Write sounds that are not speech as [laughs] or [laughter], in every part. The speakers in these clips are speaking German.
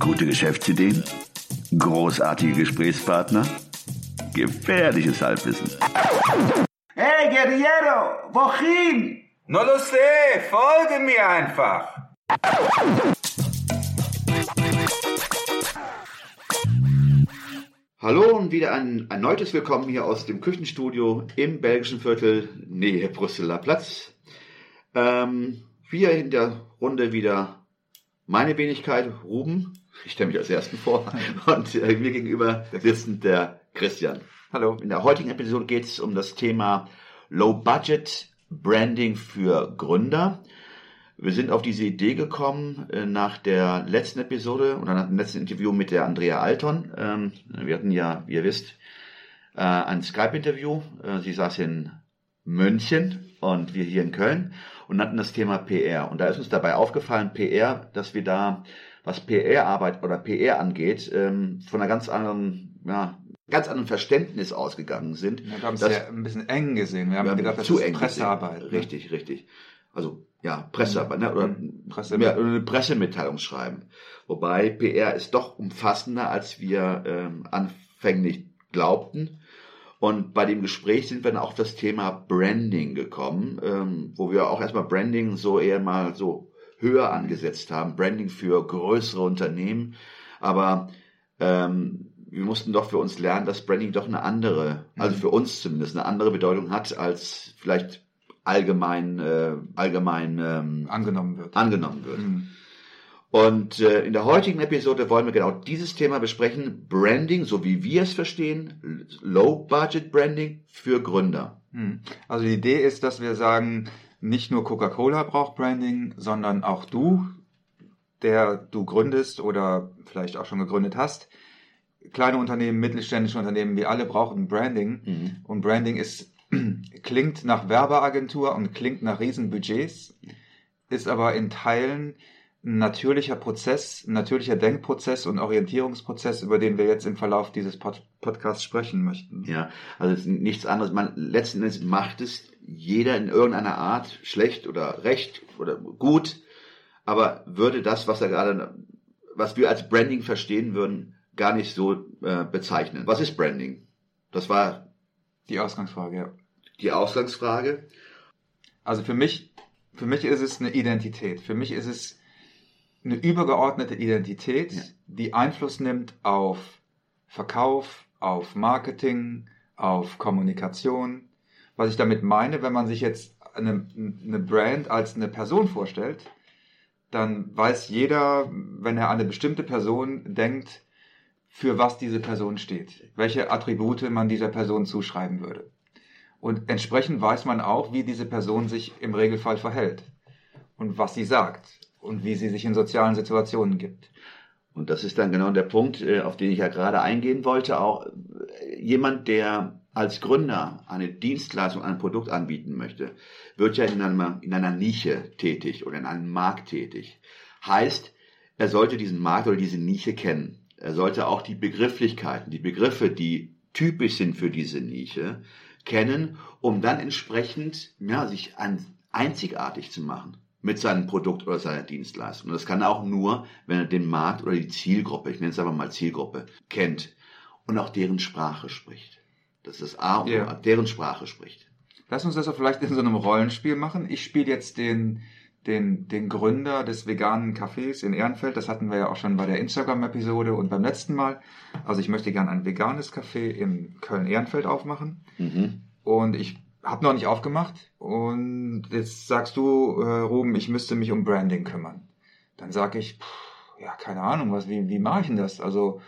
Gute Geschäftsideen? Großartige Gesprächspartner? Gefährliches Halbwissen. Hey, Guerriero, wohin? No lo sé, folge mir einfach. Hallo und wieder ein erneutes Willkommen hier aus dem Küchenstudio im belgischen Viertel Nähe Brüsseler Platz. Ähm, wir in der Runde wieder meine Wenigkeit, Ruben. Ich stelle mich als Ersten vor. [laughs] Und äh, mir gegenüber sitzend der Christian. Hallo. In der heutigen Episode geht es um das Thema Low Budget Branding für Gründer. Wir sind auf diese Idee gekommen äh, nach der letzten Episode oder nach dem letzten Interview mit der Andrea Alton. Ähm, wir hatten ja, wie ihr wisst, äh, ein Skype-Interview. Äh, sie saß in München und wir hier in Köln und hatten das Thema PR. Und da ist uns dabei aufgefallen, PR, dass wir da, was PR-Arbeit oder PR angeht, ähm, von einer ganz anderen, ja, ganz anderen Verständnis ausgegangen sind. Ja, wir haben es Das- ja ein bisschen eng gesehen. Wir haben Wir haben gedacht, das zu ist eng Pressearbeit. ne? Richtig, richtig. Also ja, Pressearbeit, ne? oder Mhm. Presse- oder eine Pressemitteilung schreiben. Wobei PR ist doch umfassender, als wir ähm, anfänglich glaubten. Und bei dem Gespräch sind wir dann auch auf das Thema Branding gekommen, ähm, wo wir auch erstmal Branding so eher mal so höher angesetzt haben. Branding für größere Unternehmen. Aber ähm, wir mussten doch für uns lernen, dass Branding doch eine andere, also für uns zumindest, eine andere Bedeutung hat, als vielleicht allgemein, äh, allgemein ähm, Angenommen wird. angenommen wird. Mhm. Und äh, in der heutigen Episode wollen wir genau dieses Thema besprechen. Branding, so wie wir es verstehen, Low-Budget Branding für Gründer. Mhm. Also die Idee ist, dass wir sagen, nicht nur Coca-Cola braucht Branding, sondern auch du, der du gründest oder vielleicht auch schon gegründet hast. Kleine Unternehmen, mittelständische Unternehmen, wir alle brauchen Branding. Mhm. Und Branding ist, [clears throat] klingt nach Werbeagentur und klingt nach Riesenbudgets, ist aber in Teilen ein natürlicher Prozess, ein natürlicher Denkprozess und Orientierungsprozess, über den wir jetzt im Verlauf dieses Pod Podcasts sprechen möchten. Ja, also es ist nichts anderes. Man, letzten Endes macht es jeder in irgendeiner Art schlecht oder recht oder gut, aber würde das, was er gerade, was wir als Branding verstehen würden, gar nicht so äh, bezeichnen. Was ist Branding? Das war Die Ausgangsfrage, ja. die Ausgangsfrage. Also für mich, für mich ist es eine Identität. Für mich ist es eine übergeordnete Identität, Ja. die Einfluss nimmt auf Verkauf, auf Marketing, auf Kommunikation. Was ich damit meine, wenn man sich jetzt eine, eine Brand als eine Person vorstellt, dann weiß jeder, wenn er an eine bestimmte Person denkt, für was diese Person steht, welche Attribute man dieser Person zuschreiben würde. Und entsprechend weiß man auch, wie diese Person sich im Regelfall verhält und was sie sagt und wie sie sich in sozialen Situationen gibt. Und das ist dann genau der Punkt, äh, auf den ich ja gerade eingehen wollte. Auch äh, jemand, der als Gründer eine Dienstleistung, ein Produkt anbieten möchte, wird ja in einer, in einer Nische tätig oder in einem Markt tätig. Heißt, er sollte diesen Markt oder diese Nische kennen. Er sollte auch die Begrifflichkeiten, die Begriffe, die typisch sind für diese Nische, kennen, um dann entsprechend ja, sich an, einzigartig zu machen mit seinem Produkt oder seiner Dienstleistung. Und das kann er auch nur, wenn er den Markt oder die Zielgruppe, ich nenne es einfach mal Zielgruppe, kennt und auch deren Sprache spricht. Das ist das A und Ja. deren Sprache spricht. Lass uns das doch vielleicht in so einem Rollenspiel machen. Ich spiele jetzt den, den, den Gründer des veganen Cafés in Ehrenfeld. Das hatten wir ja auch schon bei der Instagram-Episode und beim letzten Mal. Also ich möchte gerne ein veganes Café in Köln-Ehrenfeld aufmachen. Mhm. Und ich habe noch nicht aufgemacht. Und jetzt sagst du, äh, Ruben, ich müsste mich um Branding kümmern. Dann sage ich, pff, ja, keine Ahnung, was, wie, wie mache ich denn das? Also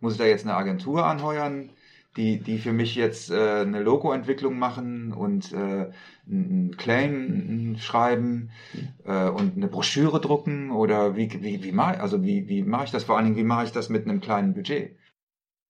muss ich da jetzt eine Agentur anheuern, die, die für mich jetzt äh, eine Logoentwicklung machen und äh, einen Claim schreiben äh, und eine Broschüre drucken? Oder wie, wie, wie mache also wie, wie mache ich das? Vor allen Dingen, wie mache ich das mit einem kleinen Budget?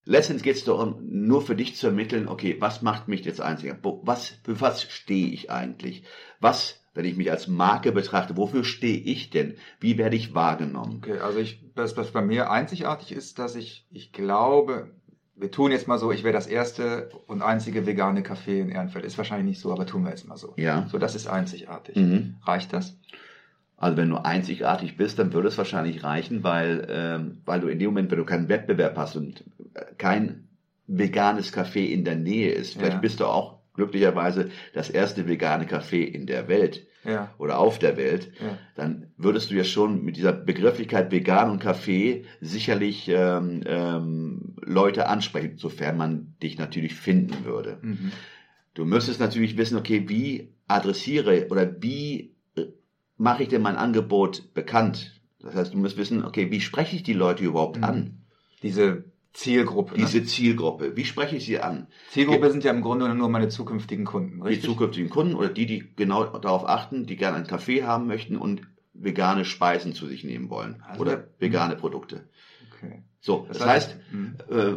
Letztendlich geht es darum, nur für dich zu ermitteln, okay, was macht mich jetzt einziger? Was, für was stehe ich eigentlich? Was, wenn ich mich als Marke betrachte, wofür stehe ich denn? Wie werde ich wahrgenommen? Okay, also ich, das, was bei mir einzigartig ist, dass ich, ich glaube, wir tun jetzt mal so, ich wäre das erste und einzige vegane Café in Ehrenfeld. Ist wahrscheinlich nicht so, aber tun wir jetzt mal so. Ja. So, das ist einzigartig. Mhm. Reicht das? Also wenn du einzigartig bist, dann würde es wahrscheinlich reichen, weil, ähm, weil du in dem Moment, wenn du keinen Wettbewerb hast und äh, kein veganes Café in der Nähe ist, vielleicht Ja. bist du auch glücklicherweise das erste vegane Café in der Welt Ja. oder auf der Welt, Ja. dann würdest du ja schon mit dieser Begrifflichkeit vegan und Kaffee sicherlich ähm, ähm, Leute ansprechen, sofern man dich natürlich finden würde. Mhm. Du müsstest natürlich wissen, okay, wie adressiere oder wie äh, mache ich denn mein Angebot bekannt? Das heißt, du musst wissen, okay, wie spreche ich die Leute überhaupt Mhm. an? Diese Zielgruppe. ne? Diese Zielgruppe, wie spreche ich sie an? Zielgruppe sind ja im Grunde nur meine zukünftigen Kunden, Die richtig? zukünftigen Kunden oder die, die genau darauf achten, die gerne einen Kaffee haben möchten und vegane Speisen zu sich nehmen wollen Also oder der- vegane Produkte. Okay. So, das, heißt, mhm. äh,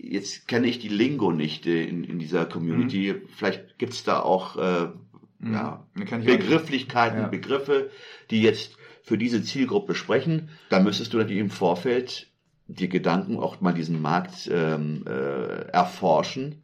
jetzt kenne ich die Lingo nicht in, in dieser Community. Vielleicht gibt es da auch äh, Mhm. ja. Begrifflichkeiten, Ja. Begriffe, die jetzt für diese Zielgruppe sprechen. Da müsstest du natürlich im Vorfeld dir Gedanken, auch mal diesen Markt ähm, äh, erforschen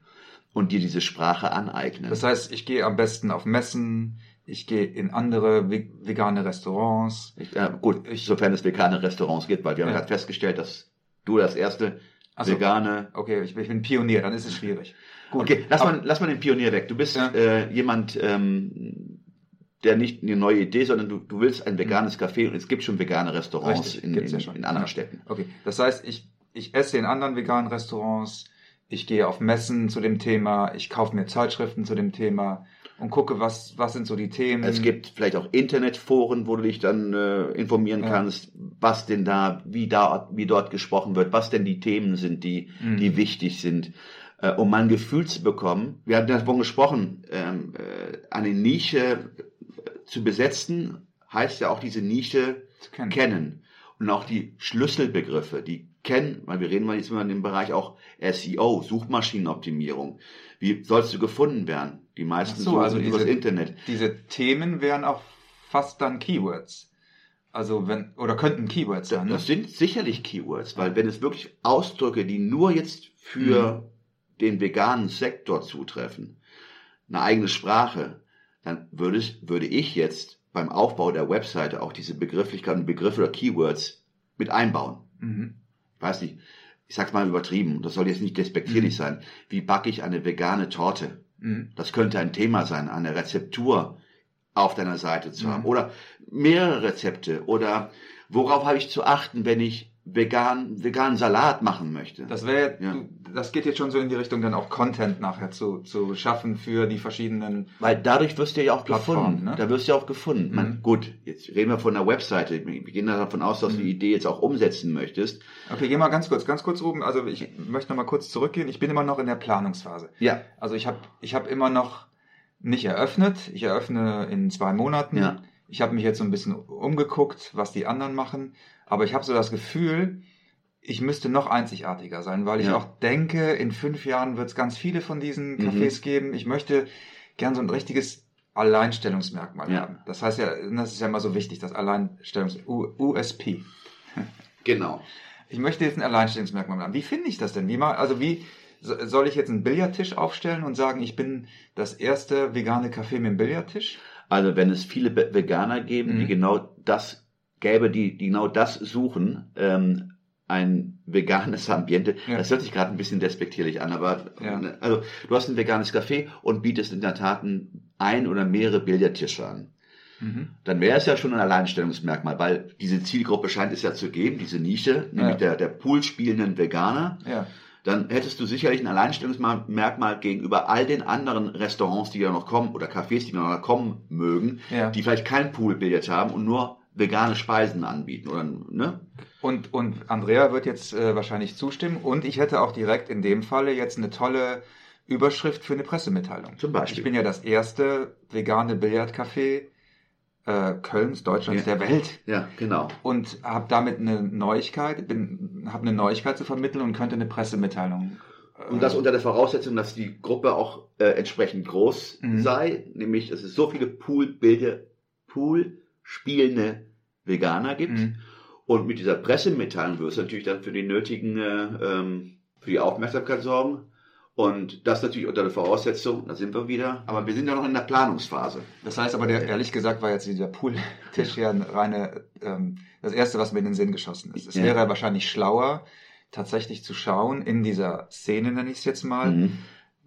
und dir diese Sprache aneignen. Das heißt, ich gehe am besten auf Messen, ich gehe in andere ve- vegane Restaurants. Ich, äh, gut, Ich- sofern es vegane Restaurants gibt, weil wir haben Ja. gerade festgestellt, dass du das erste Ach so. vegane. Okay, ich, ich bin Pionier, dann ist es schwierig. [laughs] Gut. Okay, lass mal, lass mal den Pionier weg. Du bist Ja. äh, jemand, ähm, der nicht eine neue Idee, sondern du, du willst ein veganes Café und es gibt schon vegane Restaurants Mhm. Richtig, in, in, ja in anderen Ja. Städten. Okay, das heißt, ich, ich esse in anderen veganen Restaurants, ich gehe auf Messen zu dem Thema, ich kaufe mir Zeitschriften zu dem Thema und gucke, was, was sind so die Themen. Es gibt vielleicht auch Internetforen, wo du dich dann äh, informieren Ja. kannst, was denn da, wie da, wie dort gesprochen wird, was denn die Themen sind, die, Mhm. die wichtig sind, äh, um mal ein Gefühl zu bekommen. Wir hatten davon gesprochen, ähm, äh, eine Nische zu besetzen, heißt ja auch diese Nische kennen. kennen. Und auch die Schlüsselbegriffe, die kennen, weil wir reden mal jetzt immer in dem Bereich auch SEO, Suchmaschinenoptimierung. Wie sollst du gefunden werden? Die meisten Ach so, also übers diese- Internet. Diese Themen wären auch fast dann Keywords. Also wenn, oder könnten Keywords sein. Ne? Das sind sicherlich Keywords, weil wenn es wirklich Ausdrücke, die nur jetzt für Mhm. den veganen Sektor zutreffen, eine eigene Sprache, dann würde, es, würde ich jetzt beim Aufbau der Webseite auch diese Begrifflichkeiten, Begriffe oder Keywords mit einbauen. Mhm. Weiß nicht, ich sag's mal übertrieben, das soll jetzt nicht despektierlich Mhm. sein. Wie backe ich eine vegane Torte? Mhm. Das könnte ein Thema sein, eine Rezeptur auf deiner Seite zu Mhm. haben. Oder mehrere Rezepte. Oder worauf habe ich zu achten, wenn ich vegan, veganen Salat machen möchte? Das wäre, Ja. du- das geht jetzt schon so in die Richtung, dann auch Content nachher zu, zu schaffen für die verschiedenen. Weil dadurch wirst du ja auch Plattformen, gefunden. ne? Da wirst du ja auch gefunden. Man, Mhm. gut, jetzt reden wir von der Webseite. Wir gehen davon aus, dass du Mhm. die Idee jetzt auch umsetzen möchtest. Okay, geh mal ganz kurz, ganz kurz oben. Also ich möchte noch mal kurz zurückgehen. Ich bin immer noch in der Planungsphase. Ja. Also ich habe ich hab immer noch nicht eröffnet. Ich eröffne in zwei Monaten. Ja. Ich habe mich jetzt so ein bisschen umgeguckt, was die anderen machen. Aber ich habe so das Gefühl, ich müsste noch einzigartiger sein, weil ich Ja. auch denke, in fünf Jahren wird es ganz viele von diesen Mhm. Cafés geben. Ich möchte gern so ein richtiges Alleinstellungsmerkmal Ja. haben. Das heißt ja, das ist ja immer so wichtig, das Alleinstellungs U USP. [laughs] Genau. Ich möchte jetzt ein Alleinstellungsmerkmal haben. Wie finde ich das denn? Wie mal, also wie so- soll ich jetzt einen Billardtisch aufstellen und sagen, ich bin das erste vegane Café mit dem Billardtisch? Also wenn es viele Be- Veganer geben, Mhm. die genau das gäbe, die, die genau das suchen, ähm, ein veganes Ambiente. Ja. Das hört sich gerade ein bisschen despektierlich an, aber Ja. also du hast ein veganes Café und bietest in der Tat ein, oder mehrere Billardtische an. Mhm. Dann wäre es ja schon ein Alleinstellungsmerkmal, weil diese Zielgruppe scheint es ja zu geben, diese Nische, nämlich Ja. der, der Poolspielenden Veganer. Ja. Dann hättest du sicherlich ein Alleinstellungsmerkmal gegenüber all den anderen Restaurants, die da noch kommen oder Cafés, die da noch kommen mögen, Ja. die vielleicht kein Poolbillard haben und nur vegane Speisen anbieten oder ne? Und, und Andrea wird jetzt äh, wahrscheinlich zustimmen. Und ich hätte auch direkt in dem Falle jetzt eine tolle Überschrift für eine Pressemitteilung. Zum Beispiel. Ich bin ja das erste vegane Billardcafé äh, Kölns, Deutschlands, Ja. der Welt. Ja, genau. Und habe damit eine Neuigkeit, bin, habe eine Neuigkeit zu vermitteln und könnte eine Pressemitteilung. äh, Und das unter der Voraussetzung, dass die Gruppe auch äh, entsprechend groß Mhm. sei, nämlich dass es so viele Poolbilder, Pool spielende Veganer gibt. Mhm. Und mit dieser Pressemitteilung wirst du natürlich dann für die nötigen, äh, ähm, für die Aufmerksamkeit sorgen Und das natürlich unter der Voraussetzung, da sind wir wieder, aber wir sind ja noch in der Planungsphase. Das heißt aber, der, ehrlich gesagt, war jetzt dieser Pooltisch ja eine reine, ähm, das erste, was mir in den Sinn geschossen ist. Es Ja. wäre wahrscheinlich schlauer, tatsächlich zu schauen, in dieser Szene nenne ich es jetzt mal, Mhm.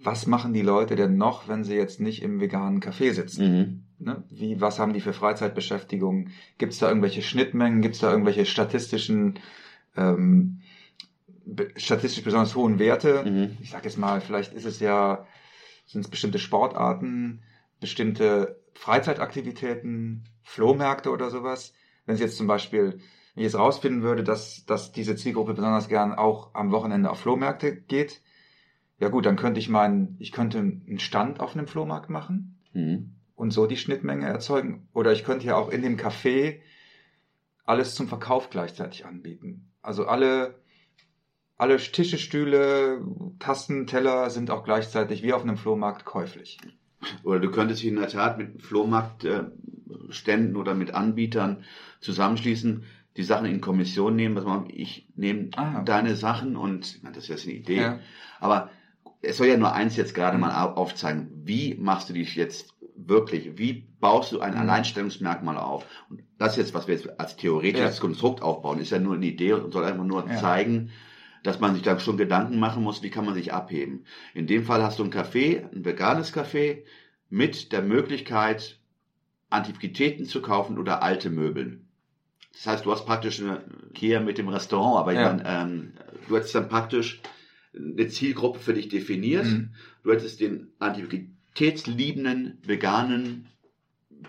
was machen die Leute denn noch, wenn sie jetzt nicht im veganen Café sitzen? Mhm. Ne? Wie, was haben die für Freizeitbeschäftigung? Gibt es da irgendwelche Schnittmengen? Gibt es da irgendwelche statistischen, ähm, statistisch besonders hohen Werte? Mhm. Ich sag jetzt mal, vielleicht ist es ja, sind es bestimmte Sportarten, bestimmte Freizeitaktivitäten, Flohmärkte oder sowas. Wenn es jetzt zum Beispiel, wenn ich jetzt rausfinden würde, dass, dass diese Zielgruppe besonders gern auch am Wochenende auf Flohmärkte geht, ja gut, dann könnte ich meinen, ich könnte einen Stand auf einem Flohmarkt machen Mhm. und so die Schnittmenge erzeugen. Oder ich könnte ja auch in dem Café alles zum Verkauf gleichzeitig anbieten. Also alle, alle Tische, Stühle, Tassen, Teller sind auch gleichzeitig wie auf einem Flohmarkt käuflich. Oder du könntest dich in der Tat mit Flohmarktständen oder mit Anbietern zusammenschließen, die Sachen in Kommission nehmen, man, ich nehme Ah. deine Sachen und das wäre jetzt eine Idee. Ja. Aber es soll ja nur eins jetzt gerade mal au- aufzeigen. Wie machst du dich jetzt wirklich? Wie baust du ein Mhm. Alleinstellungsmerkmal auf? Und das jetzt, was wir jetzt als theoretisches Ja. Konstrukt aufbauen, ist ja nur eine Idee und soll einfach nur Ja. zeigen, dass man sich da schon Gedanken machen muss, wie kann man sich abheben. In dem Fall hast du ein Café, ein veganes Café, mit der Möglichkeit, Antiquitäten zu kaufen oder alte Möbel. Das heißt, du hast praktisch eine Kehr mit dem Restaurant, aber Ja. meine, ähm, du hättest dann praktisch eine Zielgruppe für dich definiert. Mhm. Du hättest den antiquitätsliebenden, veganen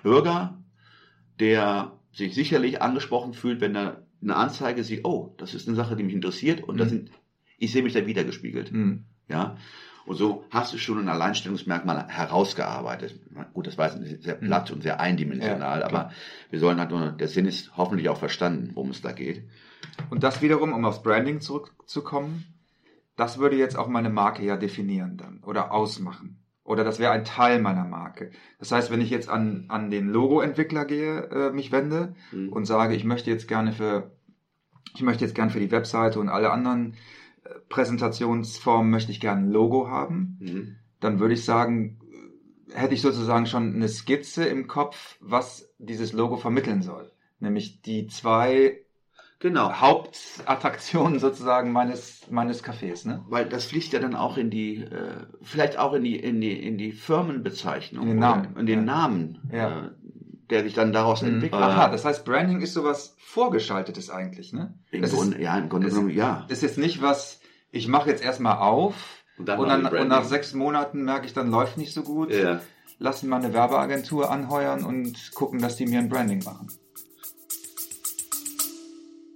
Bürger, der sich sicherlich angesprochen fühlt, wenn er eine Anzeige sieht, oh, das ist eine Sache, die mich interessiert und Mhm. sind, ich sehe mich da wiedergespiegelt. Mhm. Ja. Und so hast du schon ein Alleinstellungsmerkmal herausgearbeitet. Gut, das war jetzt sehr platt und sehr eindimensional, Ja, aber wir sollen halt nur, der Sinn ist hoffentlich auch verstanden, worum es da geht. Und das wiederum, um aufs Branding zurückzukommen, das würde jetzt auch meine Marke ja definieren dann oder ausmachen. Oder das wäre ein Teil meiner Marke. Das heißt, wenn ich jetzt an, an den Logo-Entwickler gehe, äh, mich wende Mhm. und sage, ich möchte jetzt gerne für, ich möchte jetzt gerne für die Webseite und alle anderen äh, Präsentationsformen möchte ich gerne ein Logo haben, Mhm. dann würde ich sagen, hätte ich sozusagen schon eine Skizze im Kopf, was dieses Logo vermitteln soll. Nämlich die zwei Genau. Hauptattraktionen sozusagen meines, meines Cafés, ne? Weil das fließt ja dann auch in die, äh, vielleicht auch in die, in die, in die Firmenbezeichnung. In den Namen, In den ja. Namen, Ja. äh, der sich dann daraus entwickelt. Aha, das heißt, Branding ist sowas Vorgeschaltetes eigentlich, ne? Im Das Grunde, ist, ja, im Grunde genommen, ja. ist jetzt nicht was, ich mache jetzt erstmal auf Und dann und, dann, und nach sechs Monaten merke ich, dann läuft nicht so gut. Ja. Lassen mal eine Werbeagentur anheuern und gucken, dass die mir ein Branding machen.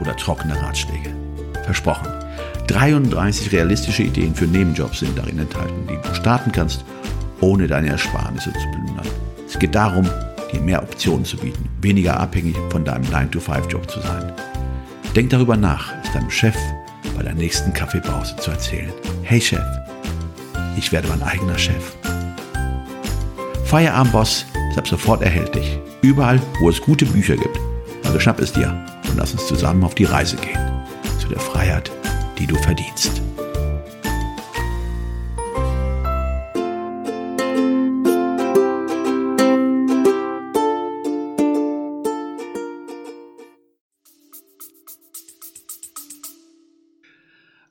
oder trockene Ratschläge. Versprochen. 33 realistische Ideen für Nebenjobs sind darin enthalten, die du starten kannst, ohne deine Ersparnisse zu plündern. Es geht darum, dir mehr Optionen zu bieten, weniger abhängig von deinem 9-to-5-Job zu sein. Denk darüber nach, es deinem Chef bei der nächsten Kaffeepause zu erzählen. Hey Chef, ich werde mein eigener Chef. Feierabendboss ist ab sofort erhältlich. Überall, wo es gute Bücher gibt. Also schnapp es dir und lass uns zusammen auf die Reise gehen. Zu der Freiheit, die du verdienst.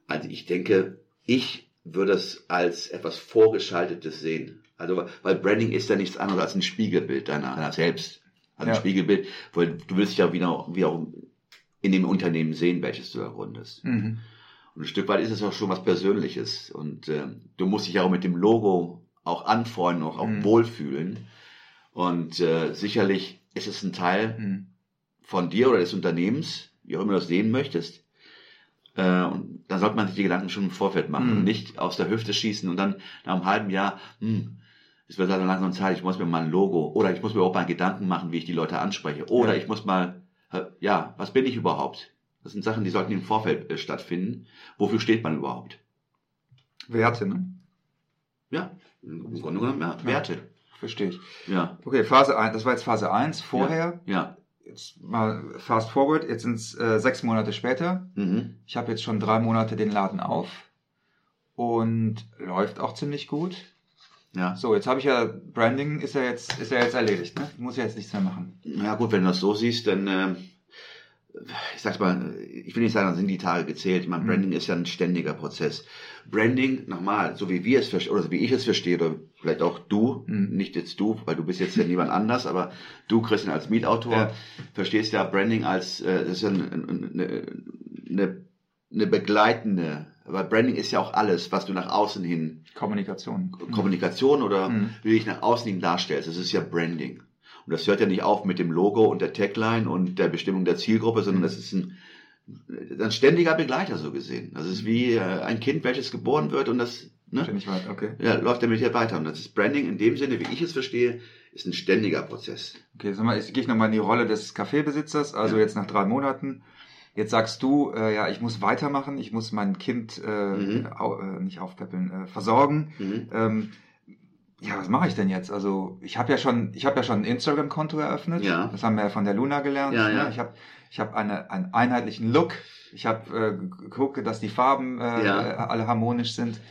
Also ich denke, ich würde es als etwas Vorgeschaltetes sehen. Also, weil Branding ist ja nichts anderes als ein Spiegelbild deiner, deiner selbst. Also ein Ja. Spiegelbild, weil du willst dich ja wieder, wie auch in dem Unternehmen sehen, welches du ergründest. Mhm. Und ein Stück weit ist es auch schon was Persönliches. Und ähm, du musst dich auch mit dem Logo auch anfreunden, auch, auch Mhm. wohlfühlen. Und äh, sicherlich ist es ein Teil Mhm. von dir oder des Unternehmens, wie auch immer du das sehen möchtest. Äh, und da sollte man sich die Gedanken schon im Vorfeld machen Mhm. und nicht aus der Hüfte schießen und dann nach einem halben Jahr, hm, es wird also langsam Zeit, ich muss mir mal ein Logo oder ich muss mir auch mal Gedanken machen, wie ich die Leute anspreche oder Ja. ich muss mal, äh, ja, was bin ich überhaupt? Das sind Sachen, die sollten im Vorfeld äh, stattfinden. Wofür steht man überhaupt? Werte, ne? Ja, im Grunde genommen, ja, Werte. Verstehe ich. Ja, Okay, Phase 1, das war jetzt Phase 1. Vorher, ja. jetzt mal fast forward, jetzt sind es äh, sechs Monate später. Mhm. Ich habe jetzt schon drei Monate den Laden auf und läuft auch ziemlich gut. Ja. So, jetzt habe ich ja, Branding ist ja jetzt, ist ja jetzt erledigt, ne? Ich muss ja jetzt nichts mehr machen. Ja gut, wenn du das so siehst, dann, ähm, ich sag's mal, ich will nicht sagen, dann sind die Tage gezählt. Ich meine, Mhm. Branding ist ja ein ständiger Prozess. Branding, nochmal, so wie wir es verstehen, oder so wie ich es verstehe, oder vielleicht auch du, Mhm. nicht jetzt du, weil du bist jetzt ja niemand anders, aber du, Christian, als Mietautor, Ja. verstehst ja Branding als, äh, das ist ja ein- ein- eine, eine, eine begleitende, weil Branding ist ja auch alles, was du nach außen hin Kommunikation. Kommunikation oder Mhm. wie du dich nach außen hin darstellst. Das ist ja Branding. Und das hört ja nicht auf mit dem Logo und der Tagline und der Bestimmung der Zielgruppe, sondern das ist ein, ein ständiger Begleiter so gesehen. Das ist wie äh, ein Kind, welches geboren wird und das ne, Ständig weiter, okay. ja, läuft damit hier weiter. Und das ist Branding in dem Sinne, wie ich es verstehe, ist ein ständiger Prozess. Okay, sag mal, jetzt gehe ich nochmal in die Rolle des Kaffeebesitzers, also Ja. jetzt nach drei Monaten. Jetzt sagst du, äh, ja, ich muss weitermachen, ich muss mein Kind äh, Mhm. au, äh, nicht aufpäppeln, äh, versorgen. Mhm. Ähm, ja, was mache ich denn jetzt? Also ich habe ja schon, ich habe ja schon ein Instagram-Konto eröffnet. Ja. Das haben wir ja von der Luna gelernt. Ja, ja. Ne? Ich habe, ich habe eine, einen einheitlichen Look. Ich habe äh, geguckt, dass die Farben äh, Ja. alle harmonisch sind.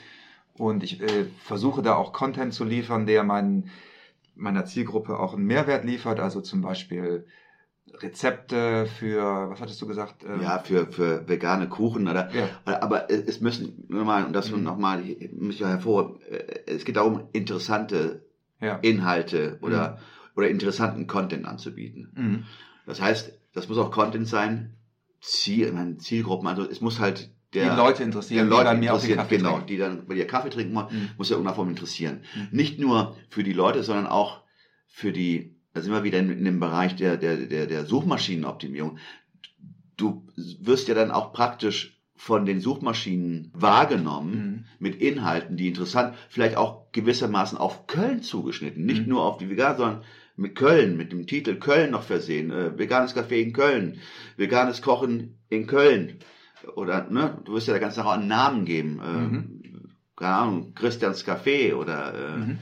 Und ich äh, versuche da auch Content zu liefern, der meinen, meiner Zielgruppe auch einen Mehrwert liefert. Also zum Beispiel Rezepte für, was hattest du gesagt? Ähm, Ja, für, für vegane Kuchen oder ja. Aber es müssen, nochmal, und das Mhm. nochmal, muss ich ja hervor, äh, es geht darum, interessante ja. Inhalte oder, oder interessanten Content anzubieten. Mhm. Das heißt, das muss auch Content sein, Ziel, meine, Zielgruppen, also es muss halt der, die Leute interessieren, Leute die dann mir auch interessieren, Kaffee genau, trinken. die dann bei dir Kaffee trinken wollen, Mhm. muss ja irgendeiner Form interessieren. Mhm. Nicht nur für die Leute, sondern auch für die, da sind wir wieder in, in dem Bereich der, der, der, der Suchmaschinenoptimierung. Du wirst ja dann auch praktisch von den Suchmaschinen wahrgenommen Mhm. mit Inhalten, die interessant, vielleicht auch gewissermaßen auf Köln zugeschnitten, nicht Mhm. nur auf die Vegan, sondern mit Köln, mit dem Titel Köln noch versehen, äh, veganes Café in Köln, veganes Kochen in Köln oder ne, du wirst ja der ganzen Sache auch einen Namen geben, äh, keine Ahnung, Christians Café oder äh, Mhm.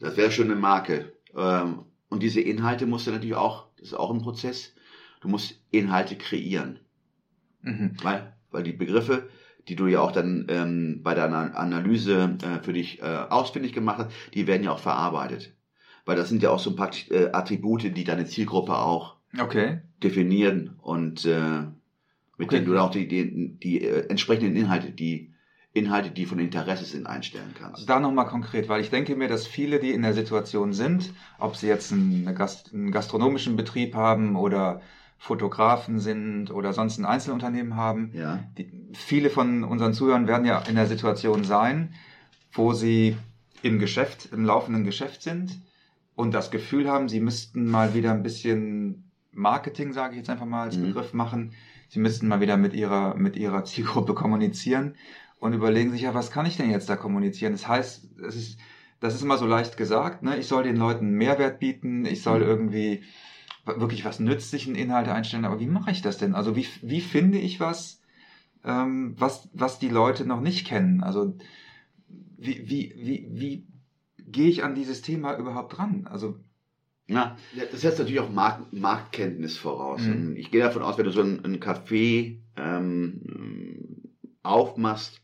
das wäre schon eine Marke. Ähm, und diese Inhalte musst du natürlich auch, das ist auch ein Prozess, du musst Inhalte kreieren. Mhm. Weil, weil die Begriffe, die du ja auch dann ähm, bei deiner Analyse äh, für dich äh, ausfindig gemacht hast, die werden ja auch verarbeitet. Weil das sind ja auch so praktisch äh, Attribute, die deine Zielgruppe auch Okay. definieren und äh, mit Okay. denen du dann auch die, die, die äh, entsprechenden Inhalte, die Inhalte, die von Interesse sind, einstellen kannst. Da nochmal konkret, weil ich denke mir, dass viele, die in der Situation sind, ob sie jetzt eine Gast einen gastronomischen Betrieb haben oder Fotografen sind oder sonst ein Einzelunternehmen haben, Ja. die, viele von unseren Zuhörern werden ja in der Situation sein, wo sie im Geschäft, im laufenden Geschäft sind und das Gefühl haben, sie müssten mal wieder ein bisschen Marketing, sage ich jetzt einfach mal als Mhm. Begriff machen. Sie müssten mal wieder mit ihrer, mit ihrer Zielgruppe kommunizieren und überlegen sich ja, was kann ich denn jetzt da kommunizieren? Das heißt, es ist, das ist immer so leicht gesagt, ne? Ich soll den Leuten Mehrwert bieten, ich soll Mhm. irgendwie wirklich was nützlichen Inhalte einstellen, aber wie mache ich das denn? Also wie, wie finde ich was, ähm, was, was die Leute noch nicht kennen? Also wie, wie, wie, wie gehe ich an dieses Thema überhaupt dran? Also ja, das setzt natürlich auch Markt, Marktkenntnis voraus. Mhm. Ich gehe davon aus, wenn du so ein, ein Café ähm, aufmachst,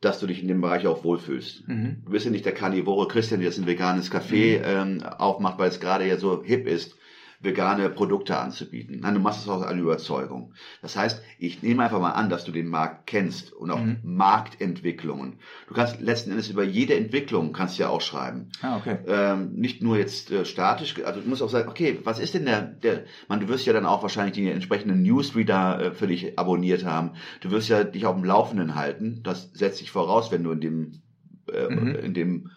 dass du dich in dem Bereich auch wohlfühlst. mhm. Du bist ja nicht der Carnivore Christian, der jetzt ein veganes Café ähm, aufmacht, weil es gerade ja so hip ist, vegane Produkte anzubieten. Nein, du machst es aus einer Überzeugung. Das heißt, ich nehme einfach mal an, dass du den Markt kennst und auch Mhm. Marktentwicklungen. Du kannst letzten Endes über jede Entwicklung kannst ja auch schreiben Ah, okay. ähm, nicht nur jetzt äh, statisch, also du musst auch sagen, okay, was ist denn der, der, man, du wirst ja dann auch wahrscheinlich die entsprechenden Newsreader äh, für dich abonniert haben. Du wirst ja dich auf dem Laufenden halten. Das setzt sich voraus, wenn du in dem, äh, Mhm. in dem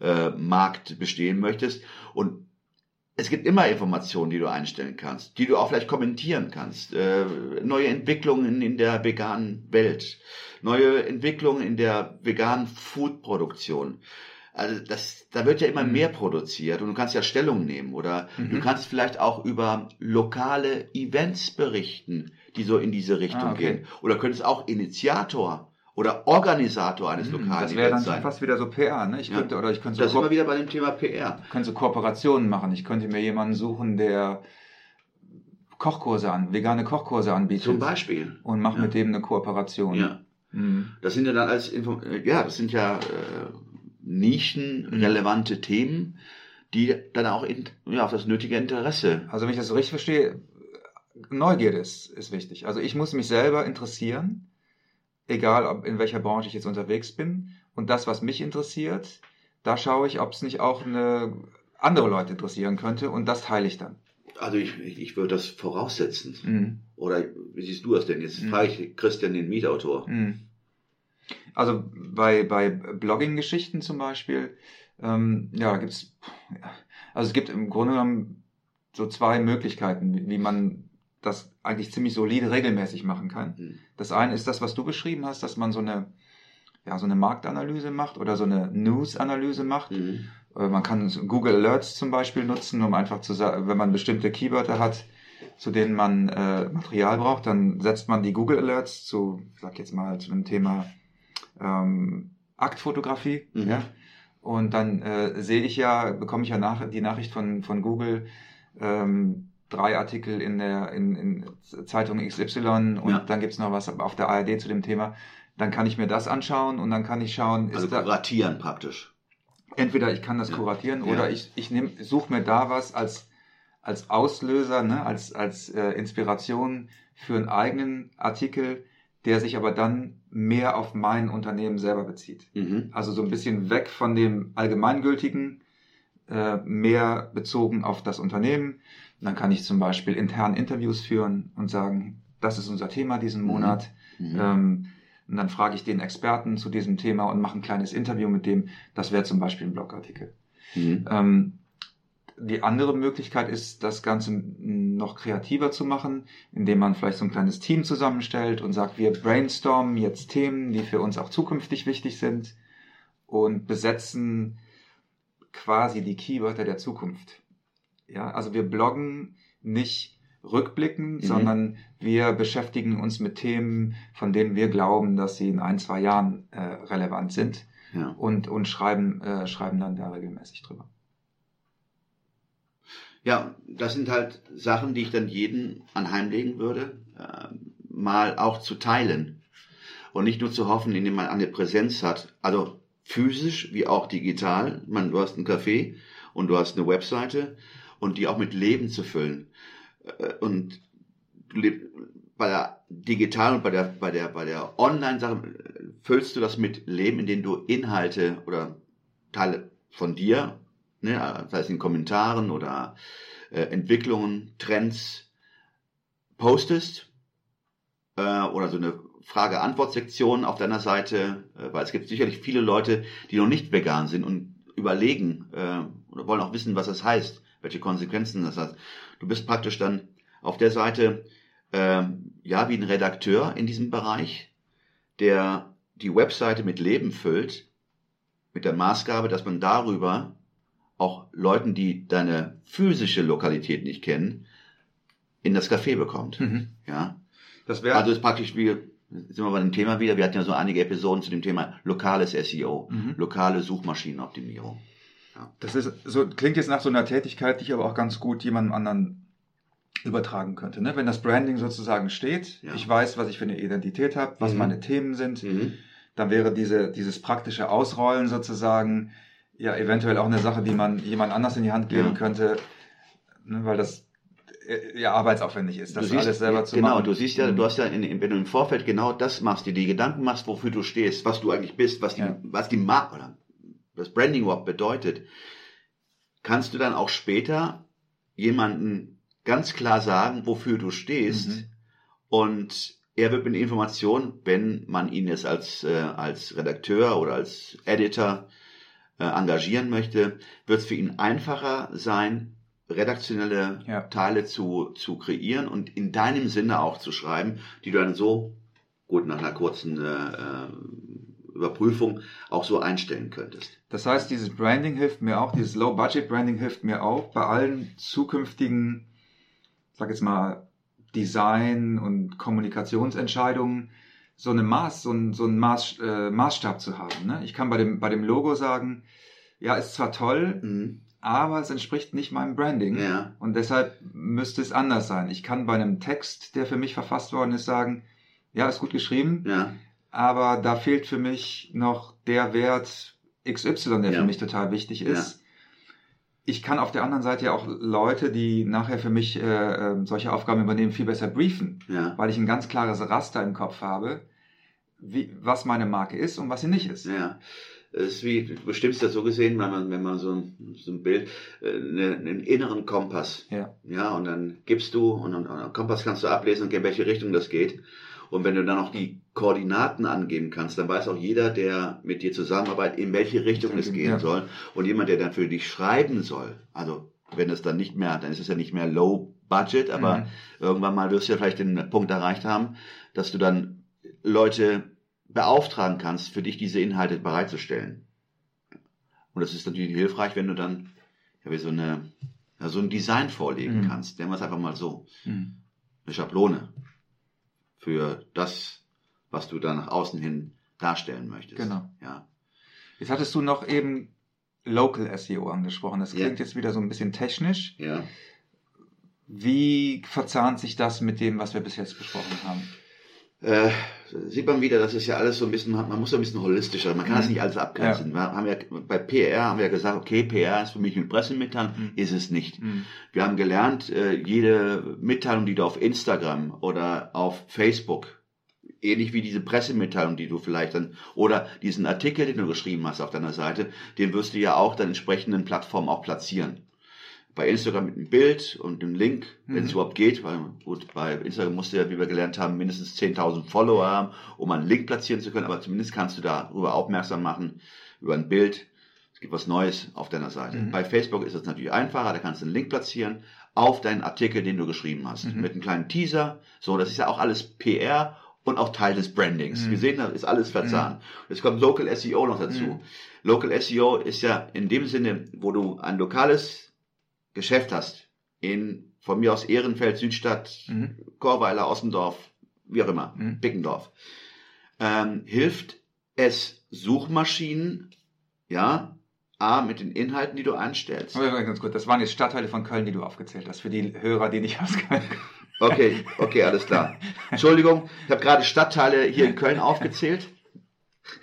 äh, Markt bestehen möchtest. Und es gibt immer Informationen, die du einstellen kannst, die du auch vielleicht kommentieren kannst. Äh, neue Entwicklungen in der veganen Welt, neue Entwicklungen in der veganen Foodproduktion. Also das, da wird ja immer Mhm. mehr produziert und du kannst ja Stellung nehmen oder Mhm. du kannst vielleicht auch über lokale Events berichten, die so in diese Richtung Ah, okay. gehen. Oder könntest auch Initiator oder Organisator eines lokalen Hm, das wäre dann Events sein. fast wieder so PR, ne? Ich Ja. könnte, oder ich könnte Da so, sind wir Ko wieder bei dem Thema PR. könnte so Kooperationen machen. Ich könnte mir jemanden suchen, der Kochkurse an, vegane Kochkurse anbietet. Zum Beispiel. Und mache Ja. mit dem eine Kooperation. Ja. Mhm. Das sind ja dann als Info äh, ja, das sind ja äh, Mhm. nischenrelevante Themen, die dann auch in, ja, auf das nötige Interesse. Also wenn ich das so richtig verstehe, Neugierde ist, ist wichtig. Also ich muss mich selber interessieren, egal ob in welcher Branche ich jetzt unterwegs bin. Und das, was mich interessiert, da schaue ich, ob es nicht auch eine andere Leute interessieren könnte und das teile ich dann. Also ich, ich, würde das voraussetzen. Mhm. Oder wie siehst du das denn? Jetzt Mhm. frage ich Christian, den Mietautor. Mhm. Also bei, bei Blogging-Geschichten zum Beispiel, ähm, ja, da gibt's, ja, also es gibt im Grunde genommen so zwei Möglichkeiten, wie man das eigentlich ziemlich solide regelmäßig machen kann. Mhm. Das eine ist das, was du beschrieben hast, dass man so eine, ja, so eine Marktanalyse macht oder so eine News-Analyse macht. Mhm. Äh, Man kann Google Alerts zum Beispiel nutzen, um einfach zu sagen, wenn man bestimmte Keywörter hat, zu denen man äh, Material braucht, dann setzt man die Google Alerts zu, ich sag jetzt mal, zu dem Thema ähm, Aktfotografie, Mhm. ja. Und dann äh, sehe ich ja, bekomme ich ja nach, die Nachricht von, von Google, ähm, drei Artikel in der in, in Zeitung XY und Ja. dann gibt's noch was auf der ARD zu dem Thema. Dann kann ich mir das anschauen und dann kann ich schauen, Also ist da, kuratieren praktisch. entweder ich kann das Ja. kuratieren Ja. oder ich, ich nehm, suche mir da was als, als Auslöser, ne, als, als äh, Inspiration für einen eigenen Artikel, der sich aber dann mehr auf mein Unternehmen selber bezieht. Mhm. Also so ein bisschen weg von dem Allgemeingültigen, äh, mehr bezogen auf das Unternehmen. Und dann kann ich zum Beispiel intern Interviews führen und sagen, das ist unser Thema diesen Mhm. Monat. Mhm. Ähm, und dann frage ich den Experten zu diesem Thema und mache ein kleines Interview mit dem. Das wäre zum Beispiel ein Blogartikel. Mhm. Ähm, die andere Möglichkeit ist, das Ganze noch kreativer zu machen, indem man vielleicht so ein kleines Team zusammenstellt und sagt, wir brainstormen jetzt Themen, die für uns auch zukünftig wichtig sind und besetzen quasi die Keywörter der Zukunft. Ja, also wir bloggen nicht rückblickend, Mhm. sondern wir beschäftigen uns mit Themen, von denen wir glauben, dass sie in ein, zwei Jahren äh, relevant sind Ja. und, und schreiben, äh, schreiben dann da regelmäßig drüber. Ja, das sind halt Sachen, die ich dann jeden anheimlegen würde, äh, mal auch zu teilen. Und nicht nur zu hoffen, indem man eine Präsenz hat, also physisch wie auch digital. Man, du hast einen Café und du hast eine Webseite und die auch mit Leben zu füllen. Äh, Und bei der digital und bei der, bei der, bei der Online-Sache äh, füllst du das mit Leben, indem du Inhalte oder Teile von dir, ne, sei es in Kommentaren oder äh, Entwicklungen, Trends postest äh, oder so eine Frage-Antwort-Sektion auf deiner Seite, äh, weil es gibt sicherlich viele Leute, die noch nicht vegan sind und überlegen äh, oder wollen auch wissen, was das heißt, welche Konsequenzen das hat. Du bist praktisch dann auf der Seite ähm, ja wie ein Redakteur in diesem Bereich, der die Webseite mit Leben füllt, mit der Maßgabe, dass man darüber auch Leuten, die deine physische Lokalität nicht kennen, in das Café bekommt. Ja. Das wäre Also ist praktisch wie, sind wir bei dem Thema wieder, wir hatten ja so einige Episoden zu dem Thema lokales SEO, Mhm. lokale Suchmaschinenoptimierung. Das ist so klingt jetzt nach so einer Tätigkeit, die ich aber auch ganz gut jemandem anderen übertragen könnte. Ne? Wenn das Branding sozusagen steht, Ja. ich weiß, was ich für eine Identität habe, was Mhm. meine Themen sind, Mhm. dann wäre diese dieses praktische Ausrollen sozusagen ja eventuell auch eine Sache, die man jemand anders in die Hand geben Ja. könnte, ne? weil das äh, ja arbeitsaufwendig ist, das siehst, alles selber zu genau, machen. du siehst ja, Mhm. du hast ja, in, in, wenn du im Vorfeld genau das machst, dir die Gedanken machst, wofür du stehst, was du eigentlich bist, was die, Ja. was die Marke oder das Branding überhaupt bedeutet, kannst du dann auch später jemanden ganz klar sagen, wofür du stehst Mhm. und er wird mit Informationen, wenn man ihn jetzt als, äh, als Redakteur oder als Editor äh, engagieren möchte, wird es für ihn einfacher sein, redaktionelle Ja. Teile zu, zu kreieren und in deinem Sinne auch zu schreiben, die du dann so, gut, nach einer kurzen äh, äh, Überprüfung auch so einstellen könntest. Das heißt, dieses Branding hilft mir auch, dieses Low-Budget-Branding hilft mir auch bei allen zukünftigen, sag jetzt mal, Design- und Kommunikationsentscheidungen so eine Maß, so ein, so ein Maß, äh, Maßstab zu haben. Ne? Ich kann bei dem, bei dem Logo sagen, ja, ist zwar toll, Mhm. aber es entspricht nicht meinem Branding. Ja. Und deshalb müsste es anders sein. Ich kann bei einem Text, der für mich verfasst worden ist, sagen, ja, ist gut geschrieben, Ja. Aber da fehlt für mich noch der Wert XY, der Ja. für mich total wichtig Ja. ist. Ich kann auf der anderen Seite ja auch Leute, die nachher für mich äh, äh, solche Aufgaben übernehmen, viel besser briefen, Ja. weil ich ein ganz klares Raster im Kopf habe, wie, was meine Marke ist und was sie nicht ist. Ja. Es ist wie, du bestimmst das so gesehen, wenn man, wenn man so ein, so ein Bild, äh, eine- einen inneren Kompass. Ja. Ja, und dann gibst du, und, und, Kompass kannst du ablesen, in welche Richtung das geht. Und wenn du dann noch die Koordinaten angeben kannst, dann weiß auch jeder, der mit dir zusammenarbeitet, in welche Richtung es gehen Ja. soll. Und jemand, der dann für dich schreiben soll, also wenn es dann nicht mehr, dann ist es ja nicht mehr low budget, aber Mhm. irgendwann mal wirst du ja vielleicht den Punkt erreicht haben, dass du dann Leute beauftragen kannst, für dich diese Inhalte bereitzustellen. Und das ist natürlich hilfreich, wenn du dann ja, wie so, eine, ja, so ein Design vorlegen Mhm. kannst. Nennen wir es einfach mal so. Mhm. Eine Schablone für das, was du da nach außen hin darstellen möchtest. Genau. Ja. Jetzt hattest du noch eben Local SEO angesprochen. Das Ja. klingt jetzt wieder so ein bisschen technisch. Ja. Wie verzahnt sich das mit dem, was wir bis jetzt besprochen haben? Äh, sieht man wieder, das ist ja alles so ein bisschen, man muss so ein bisschen holistischer, man kann das Mhm. nicht alles abgrenzen. Wir haben ja, bei PR haben wir ja gesagt, okay, PR ist für mich eine Pressemitteilung, Mhm. ist es nicht. Mhm. Wir haben gelernt, äh, jede Mitteilung, die du auf Instagram oder auf Facebook, ähnlich wie diese Pressemitteilung, die du vielleicht dann, oder diesen Artikel, den du geschrieben hast auf deiner Seite, den wirst du ja auch dann entsprechenden Plattformen auch platzieren. Bei Instagram mit einem Bild und einem Link, wenn es Mhm. überhaupt geht, weil gut, bei Instagram musst du ja, wie wir gelernt haben, mindestens 10.000 Follower haben, um einen Link platzieren zu können, aber zumindest kannst du darüber aufmerksam machen, über ein Bild, es gibt was Neues auf deiner Seite. Mhm. Bei Facebook ist es natürlich einfacher, da kannst du einen Link platzieren auf deinen Artikel, den du geschrieben hast. Mhm. Mit einem kleinen Teaser. So, das ist ja auch alles PR und auch Teil des Brandings. Mhm. Wir sehen, da ist alles verzahnt. Jetzt kommt Local SEO noch dazu. Mhm. Local SEO ist ja in dem Sinne, wo du ein lokales Geschäft hast, in von mir aus Ehrenfeld, Südstadt, Mhm. Chorweiler, Ossendorf, wie auch immer, Mhm. Bickendorf, ähm, hilft es Suchmaschinen, ja, A, mit den Inhalten, die du einstellst. Aber ganz gut, das waren jetzt Stadtteile von Köln, die du aufgezählt hast, für die Hörer, die nicht [laughs] aus Köln kommen. Okay, okay, alles klar. Entschuldigung, ich habe gerade Stadtteile hier in Köln aufgezählt,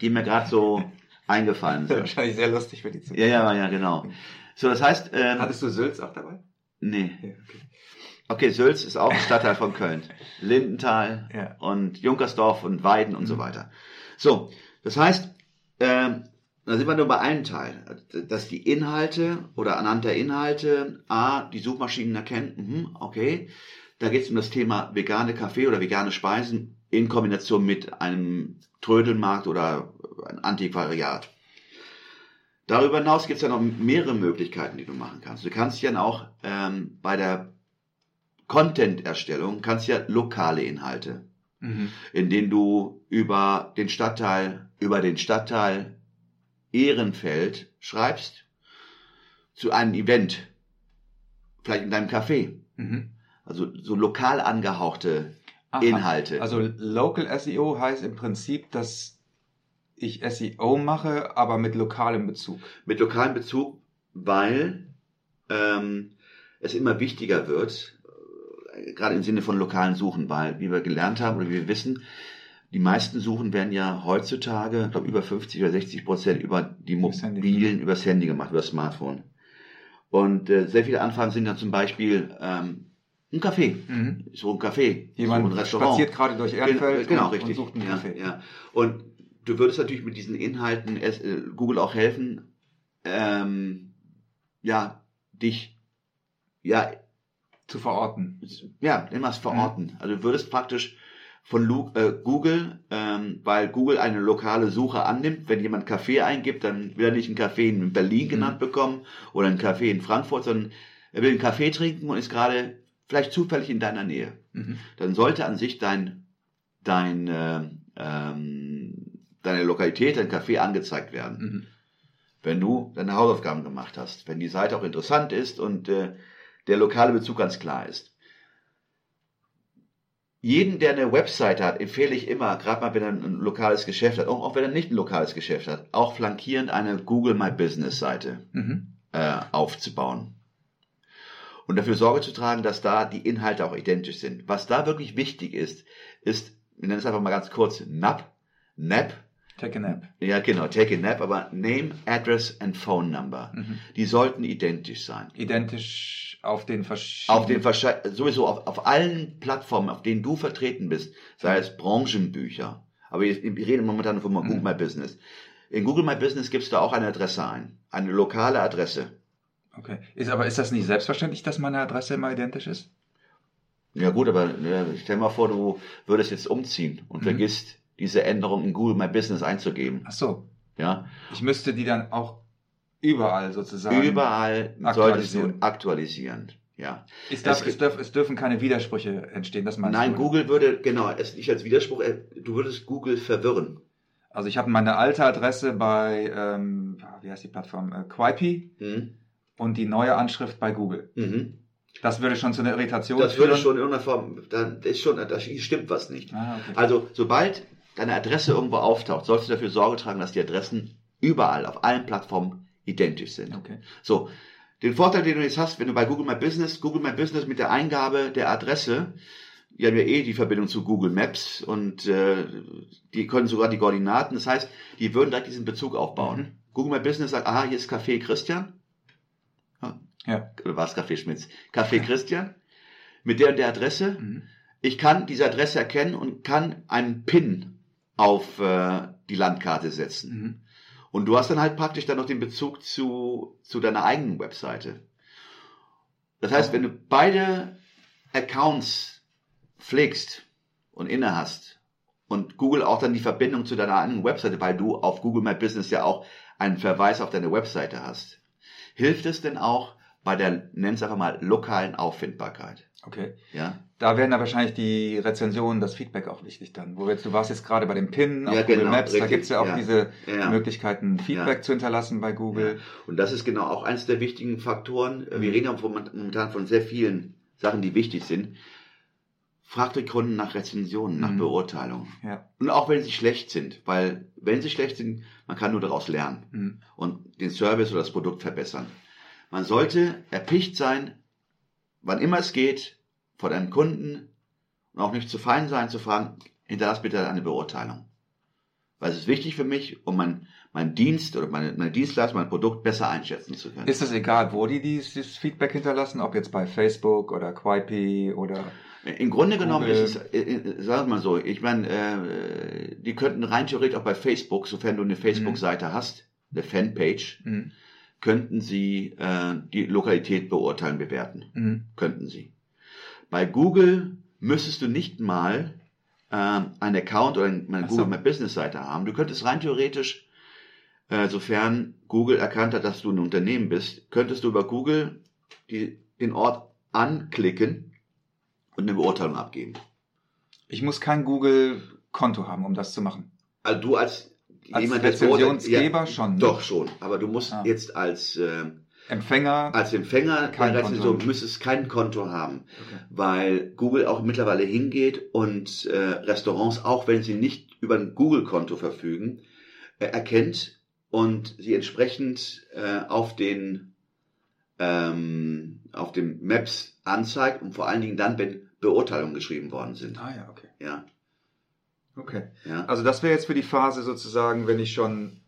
die mir gerade so eingefallen [laughs] sind. wahrscheinlich sehr lustig für die Zukunft. Ja, ja, ja, genau. So, das heißt, ähm, Hattest du Sülz auch dabei? nee. Ja, okay. Okay, Sülz ist auch ein Stadtteil von Köln. [laughs] Lindenthal Ja. und Junkersdorf und Weiden und so Mhm. weiter. So, das heißt, ähm, da sind wir nur bei einem Teil, dass die Inhalte oder anhand der Inhalte A, die Suchmaschinen erkennen, mhm, okay, da geht es um das Thema vegane Kaffee oder vegane Speisen in Kombination mit einem Trödelmarkt oder ein Antiquariat. Darüber hinaus gibt es ja noch mehrere Möglichkeiten, die du machen kannst. Du kannst ja auch ähm, bei der Content-Erstellung kannst ja lokale Inhalte, Mhm. in denen du über den Stadtteil, über den Stadtteil Ehrenfeld schreibst zu einem Event, vielleicht in deinem Café. Mhm. Also so lokal angehauchte Aha. Inhalte. Also Local SEO heißt im Prinzip, dass ich SEO mache, aber mit lokalem Bezug. mit lokalem Bezug, weil ähm, es immer wichtiger wird, äh, gerade im Sinne von lokalen Suchen, weil, wie wir gelernt haben oder wie wir wissen, die meisten Suchen werden ja heutzutage, ich glaube über 50 oder 60 Prozent über die mobilen, übers Handy gemacht, über das Smartphone. Und äh, sehr viele Anfragen sind dann zum Beispiel ähm, ein Café, Mhm. so ein Café, Jemand so ein Restaurant. spaziert gerade durch Ehrenfeld genau, und, richtig. und sucht einen ja, Kaffee. Ja. Und du würdest natürlich mit diesen Inhalten es, äh, Google auch helfen, ähm, ja, dich, ja, Zu verorten. ja, wir es verorten. Also du würdest praktisch von Lu äh, Google, ähm, weil Google eine lokale Suche annimmt, wenn jemand Kaffee eingibt, dann will er nicht einen Kaffee in Berlin genannt bekommen oder einen Kaffee in Frankfurt, sondern er will einen Kaffee trinken und ist gerade vielleicht zufällig in deiner Nähe. Mhm. Dann sollte an sich dein, dein, äh, ähm, deine Lokalität, dein Café angezeigt werden. Mhm. wenn du deine Hausaufgaben gemacht hast, wenn die Seite auch interessant ist und äh, der lokale Bezug ganz klar ist. Jeden, der eine Webseite hat, empfehle ich immer, gerade mal wenn er ein lokales Geschäft hat, auch, auch wenn er nicht ein lokales Geschäft hat, auch flankierend eine Google My Business Seite Mhm. äh, aufzubauen. Und dafür Sorge zu tragen, dass da die Inhalte auch identisch sind. Was da wirklich wichtig ist, ist, wir nennen es einfach mal ganz kurz NAP, NAP, Take a nap. ja, genau, take a nap, aber Name, Address and Phone Number. Mhm. Die sollten identisch sein. Identisch auf den verschiedenen. Auf den sowieso auf, auf allen Plattformen, auf denen du vertreten bist, sei es Branchenbücher. Aber wir, wir reden momentan von Google Mhm. My Business. In Google My Business gibst du auch eine Adresse ein. Eine lokale Adresse. Okay. Ist, aber ist das nicht selbstverständlich, dass meine Adresse immer identisch ist? Ja gut, aber ja, stell mal vor, du würdest jetzt umziehen und Mhm. vergisst, diese Änderung in Google My Business einzugeben. Ach so. Ja, Ich müsste die dann auch überall sozusagen. überall solltest du aktualisieren. Ja. Es, darf, Es darf, es dürfen keine Widersprüche entstehen, das meinst Nein, du? Google würde, genau, es nicht als Widerspruch, äh, du würdest Google verwirren. Also ich habe meine alte Adresse bei, ähm, wie heißt die Plattform, äh, Quipe Mhm. und die neue Anschrift bei Google. Mhm. Das würde schon zu einer Irritation Das würde führen. schon in irgendeiner Form, da ist schon, da stimmt was nicht. Ah, okay. Also, sobald deine Adresse irgendwo auftaucht, sollst du dafür Sorge tragen, dass die Adressen überall, auf allen Plattformen identisch sind. okay. So, den Vorteil, den du jetzt hast, wenn du bei Google My Business, Google My Business mit der Eingabe der Adresse, die haben ja eh die Verbindung zu Google Maps und äh, die können sogar die Koordinaten, das heißt, die würden direkt diesen Bezug aufbauen. Mhm. Google My Business sagt, aha, hier ist Café Christian. Ja. Ja. Oder war es Café Schmitz? Café Christian. Mit der und der Adresse. Mhm. Ich kann diese Adresse erkennen und kann einen Pin auf äh, die Landkarte setzen. Mhm. Und du hast dann halt praktisch dann noch den Bezug zu, zu deiner eigenen Webseite. Das heißt, wenn du beide Accounts pflegst und inne hast und Google auch dann die Verbindung zu deiner eigenen Webseite, weil du auf Google My Business ja auch einen Verweis auf deine Webseite hast, hilft es denn auch bei der, nenn es einfach mal, lokalen Auffindbarkeit. Okay. Ja, Da werden da wahrscheinlich die Rezensionen, das Feedback auch wichtig dann. Wo jetzt, du warst jetzt gerade bei dem Pin auf Ja, Google genau, Maps, da richtig, gibt's ja auch ja. diese Ja. Möglichkeiten, Feedback zu hinterlassen bei Google. Und das ist genau auch eines der wichtigen Faktoren. Wir reden ja momentan von sehr vielen Sachen, die wichtig sind. Fragt die Kunden nach Rezensionen, nach Mhm. Beurteilungen. Und auch wenn sie schlecht sind, weil wenn sie schlecht sind, man kann nur daraus lernen Mhm. und den Service oder das Produkt verbessern. Man sollte erpicht sein, wann immer es geht, vor deinem Kunden und auch nicht zu fein sein, zu fragen, hinterlass bitte eine Beurteilung. Weil es ist wichtig für mich, um mein, mein Dienst oder meine, meine Dienstleistung, mein Produkt besser einschätzen zu können. Ist es egal, wo die dieses Feedback hinterlassen? Ob jetzt bei Facebook oder Quipe oder... Im Grunde genommen Google. ist es, äh, äh, sagen wir mal so, ich meine, äh, die könnten rein theoretisch auch bei Facebook, sofern du eine Facebook-Seite hast, eine Fanpage, Mhm. könnten sie äh, die Lokalität beurteilen, bewerten. Mhm. Könnten sie. Bei Google müsstest du nicht mal äh, einen Account oder eine Ach so. Google My Business Seite haben. Du könntest rein theoretisch, äh, sofern Google erkannt hat, dass du ein Unternehmen bist, könntest du über Google die, den Ort anklicken und eine Beurteilung abgeben. Ich muss kein Google-Konto haben, um das zu machen. Also du als, Als jemand, der Rezensionsgeber beurteilt- schon, ne? Doch schon, aber du musst Ah. jetzt als, äh, Empfänger... als Empfänger der Rezension Konto. müsstest kein Konto haben, Okay. weil Google auch mittlerweile hingeht und äh, Restaurants, auch wenn sie nicht über ein Google-Konto verfügen, äh, erkennt und sie entsprechend äh, auf den ähm, auf dem Maps anzeigt und vor allen Dingen dann, wenn Beurteilungen geschrieben worden sind. Ah ja, okay. Ja, Okay. ja. Also das wäre jetzt für die Phase sozusagen, wenn ich schon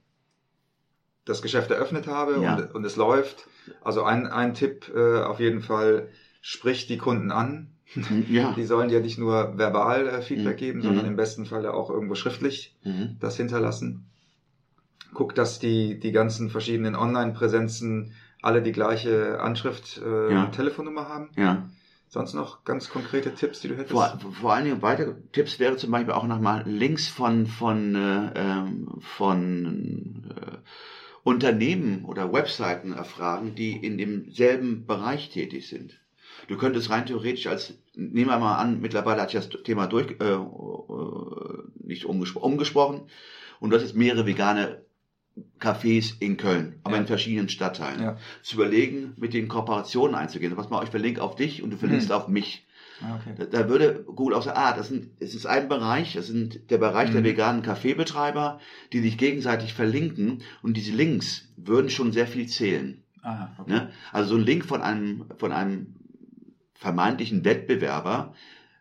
das Geschäft eröffnet habe Ja. und, und es läuft. Also ein, ein Tipp äh, auf jeden Fall, sprich die Kunden an. ja. [laughs] Die sollen ja nicht nur verbal äh, Feedback Mhm. geben, sondern Mhm. im besten Falle auch irgendwo schriftlich Mhm. das hinterlassen. Guck, dass die, die ganzen verschiedenen Online-Präsenzen alle die gleiche Anschrift, äh, Ja. Telefonnummer haben. ja. Sonst noch ganz konkrete Tipps, die du hättest? Vor, vor allen Dingen weitere Tipps wäre zum Beispiel auch nochmal Links von, von, äh, ähm, von äh, Unternehmen oder Webseiten erfragen, die in demselben Bereich tätig sind. Du könntest rein theoretisch als, nehmen wir mal an, mittlerweile hat sich das Thema durch, äh, äh, nicht umgespro umgesprochen und du hast jetzt mehrere vegane Cafés in Köln, aber Ja. in verschiedenen Stadtteilen. Ja. Zu überlegen, mit den Kooperationen einzugehen. Was mal, ich verlinke auf dich und du verlinkst Hm. auf mich. Ah, okay. Da, da würde Google auch sagen, ah, das, sind, das ist ein Bereich, das sind der Bereich der Mhm. veganen Kaffeebetreiber, die sich gegenseitig verlinken und diese Links würden schon sehr viel zählen. Aha, okay. Ne? Also so ein Link von einem, von einem vermeintlichen Wettbewerber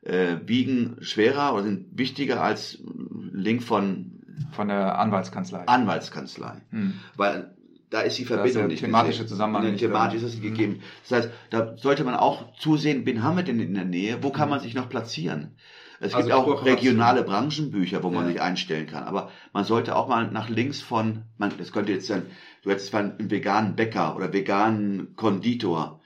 äh, wiegen schwerer oder sind wichtiger als ein Link von Von der Anwaltskanzlei. Anwaltskanzlei. Hm. Weil da ist die Da ist Verbindung nicht thematische gesehen. Zusammenhang nicht Thematisch ist es Mhm. gegeben. Das heißt, da sollte man auch zusehen, wen haben wir denn in der Nähe, wo kann man sich noch platzieren? Es Also gibt auch regionale Branchenbücher, wo man Ja. sich einstellen kann. Aber man sollte auch mal nach links von, man, das könnte jetzt sein, du hättest zwar einen veganen Bäcker oder veganen Konditor.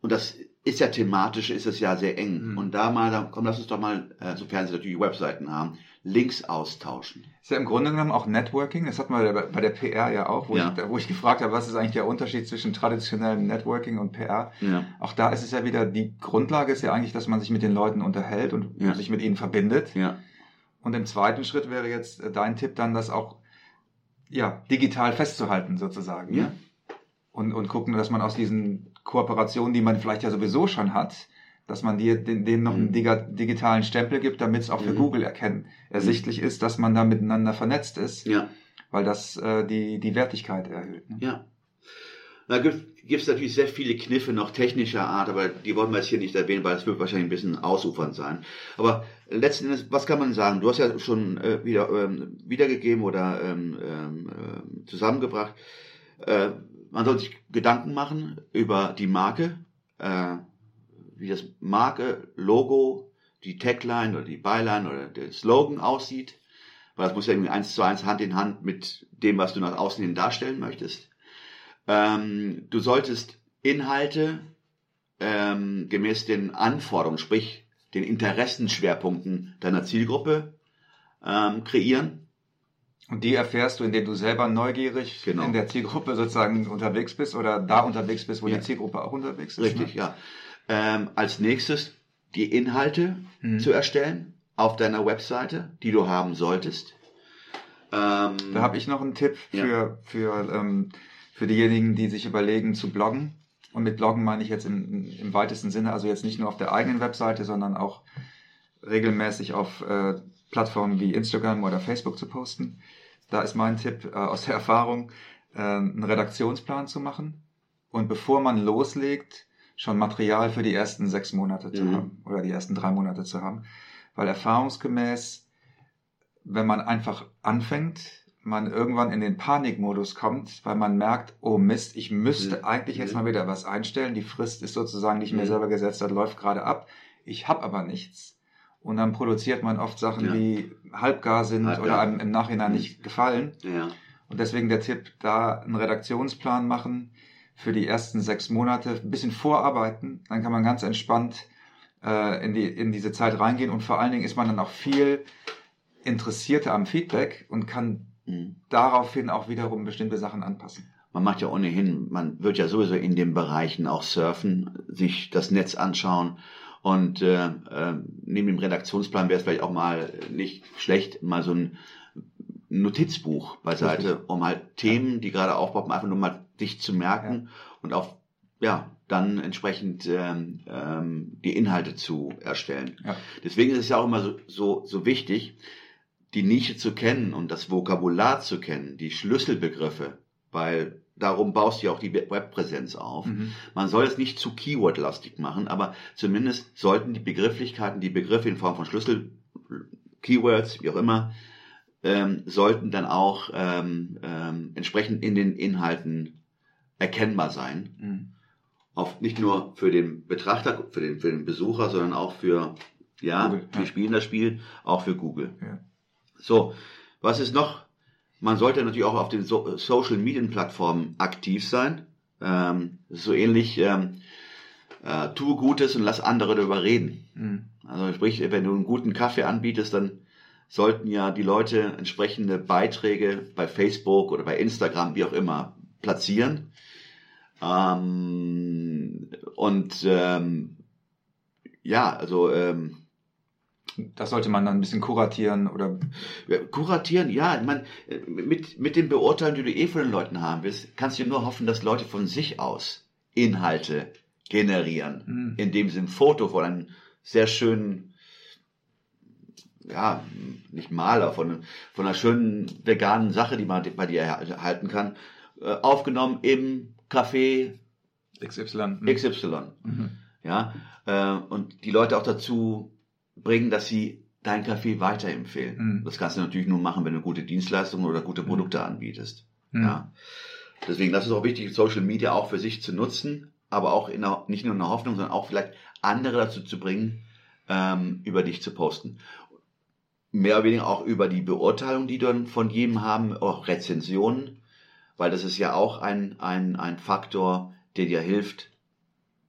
Und das ist ja thematisch, ist es ja sehr eng. Mhm. Und da mal, da, komm, lass uns doch mal, äh, sofern sie natürlich Webseiten haben, Links austauschen. Ist ja im Grunde genommen auch Networking. Das hat man bei der PR ja auch, wo, Ja. Ich, wo ich gefragt habe, was ist eigentlich der Unterschied zwischen traditionellem Networking und PR. Ja. Auch da ist es ja wieder, die Grundlage ist ja eigentlich, dass man sich mit den Leuten unterhält und Ja. sich mit ihnen verbindet. Ja. Und im zweiten Schritt wäre jetzt äh, dein Tipp dann, das auch ja, digital festzuhalten sozusagen. Ja. Ne? Und, und gucken, dass man aus diesen Kooperationen, die man vielleicht ja sowieso schon hat, dass man dir den, denen noch einen Mhm. digitalen Stempel gibt, damit es auch für Mhm. Google erkennen, ersichtlich ist, dass man da miteinander vernetzt ist, Ja. weil das äh, die, die Wertigkeit erhöht. Ne? Ja. Da gibt es natürlich sehr viele Kniffe noch technischer Art, aber die wollen wir jetzt hier nicht erwähnen, weil es wird wahrscheinlich ein bisschen ausufernd sein. Aber letzten Endes, was kann man sagen? Du hast ja schon äh, wieder ähm, wiedergegeben oder ähm, ähm, ähm, zusammengebracht. Äh, man soll sich Gedanken machen über die Marke, äh, wie das Marke, Logo, die Tagline oder die Byline oder der Slogan aussieht. Weil das muss ja irgendwie eins zu eins Hand in Hand mit dem, was du nach außen hin darstellen möchtest. Ähm, du solltest Inhalte ähm, gemäß den Anforderungen, sprich den Interessenschwerpunkten deiner Zielgruppe ähm, kreieren. Und die erfährst du, indem du selber neugierig Genau. in der Zielgruppe sozusagen unterwegs bist oder da unterwegs bist, wo Ja. die Zielgruppe auch unterwegs ist. Richtig, ne? ja. Ähm, als nächstes die Inhalte Mhm. zu erstellen auf deiner Webseite, die du haben solltest. Ähm, Da habe ich noch einen Tipp Ja. für, für, ähm, für diejenigen, die sich überlegen zu bloggen. Und mit Bloggen meine ich jetzt im, im weitesten Sinne, also jetzt nicht nur auf der eigenen Webseite, sondern auch regelmäßig auf äh, Plattformen wie Instagram oder Facebook zu posten. Da ist mein Tipp äh, aus der Erfahrung, äh, einen Redaktionsplan zu machen und bevor man loslegt, schon Material für die ersten sechs Monate zu Mhm. haben oder die ersten drei Monate zu haben. Weil erfahrungsgemäß, wenn man einfach anfängt, man irgendwann in den Panikmodus kommt, weil man merkt, oh Mist, ich müsste Mhm. eigentlich jetzt Mhm. mal wieder was einstellen. Die Frist ist sozusagen, ich mir Mhm. selber gesetzt hat, läuft gerade ab. Ich habe aber nichts. Und dann produziert man oft Sachen, Ja. die halbgar sind Halbgar. oder einem im Nachhinein Mhm. nicht gefallen. ja. Und deswegen der Tipp, da einen Redaktionsplan machen für die ersten sechs Monate, ein bisschen vorarbeiten, dann kann man ganz entspannt äh, in, die, in diese Zeit reingehen und vor allen Dingen ist man dann auch viel interessierter am Feedback und kann Mhm. daraufhin auch wiederum bestimmte Sachen anpassen. Man macht ja ohnehin, man wird ja sowieso in den Bereichen auch surfen, sich das Netz anschauen und äh, äh, neben dem Redaktionsplan wäre es vielleicht auch mal nicht schlecht, mal so ein Notizbuch beiseite, um halt Themen, die gerade aufpoppen, einfach nur mal dich zu merken und auch ja dann entsprechend ähm, ähm, die Inhalte zu erstellen. Ja. Deswegen ist es ja auch immer so, so, so wichtig, die Nische zu kennen und das Vokabular zu kennen, die Schlüsselbegriffe, weil darum baust du ja auch die Webpräsenz auf. Mhm. Man soll es nicht zu Keyword-lastig machen, aber zumindest sollten die Begrifflichkeiten, die Begriffe in Form von Schlüssel, Keywords, wie auch immer, ähm, sollten dann auch ähm, ähm, entsprechend in den Inhalten erkennbar sein. Mhm. Auf, nicht nur für den Betrachter, für den, für den Besucher, sondern auch für, ja, Google, wir ja. spielen das Spiel, auch für Google. Ja. So, was ist noch? Man sollte natürlich auch auf den so Social Media Plattformen aktiv sein. Ähm, so ähnlich, ähm, äh, tue Gutes und lass andere darüber reden. Mhm. Also sprich, wenn du einen guten Kaffee anbietest, dann sollten ja die Leute entsprechende Beiträge bei Facebook oder bei Instagram, wie auch immer, platzieren. Ähm, und ähm, ja, also ähm, Das sollte man dann ein bisschen kuratieren oder kuratieren, ja, ich meine, mit, mit den Beurteilungen, die du eh von den Leuten haben willst, kannst du nur hoffen, dass Leute von sich aus Inhalte generieren, Mhm. indem sie ein Foto von einem sehr schönen, ja, nicht Maler, von, von einer schönen veganen Sache, die man bei dir erhalten kann, aufgenommen im Café XY. XY. Mhm. Ja, äh, und die Leute auch dazu bringen, dass sie dein Café weiterempfehlen. Mhm. Das kannst du natürlich nur machen, wenn du gute Dienstleistungen oder gute Produkte anbietest. Mhm. Ja. Deswegen, das ist auch wichtig, Social Media auch für sich zu nutzen, aber auch in der, nicht nur in der Hoffnung, sondern auch vielleicht andere dazu zu bringen, ähm, über dich zu posten. Mehr oder weniger auch über die Beurteilung, die dann von jedem haben, auch Rezensionen, weil das ist ja auch ein, ein, ein Faktor, der dir hilft,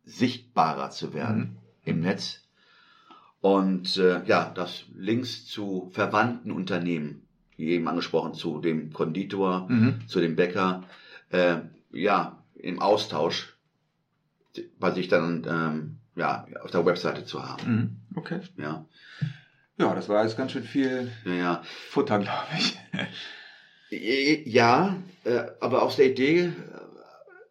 sichtbarer zu werden Mhm. im Netz. Und äh, ja, das Links zu verwandten Unternehmen, wie eben angesprochen, zu dem Konditor, Mhm. zu dem Bäcker, äh, ja, im Austausch bei sich dann ähm, ja, auf der Webseite zu haben. Mhm. Okay. Ja, Ja, das war jetzt ganz schön viel ja, ja. Futter, glaube ich. [laughs] Ja, äh, aber aus der Idee äh,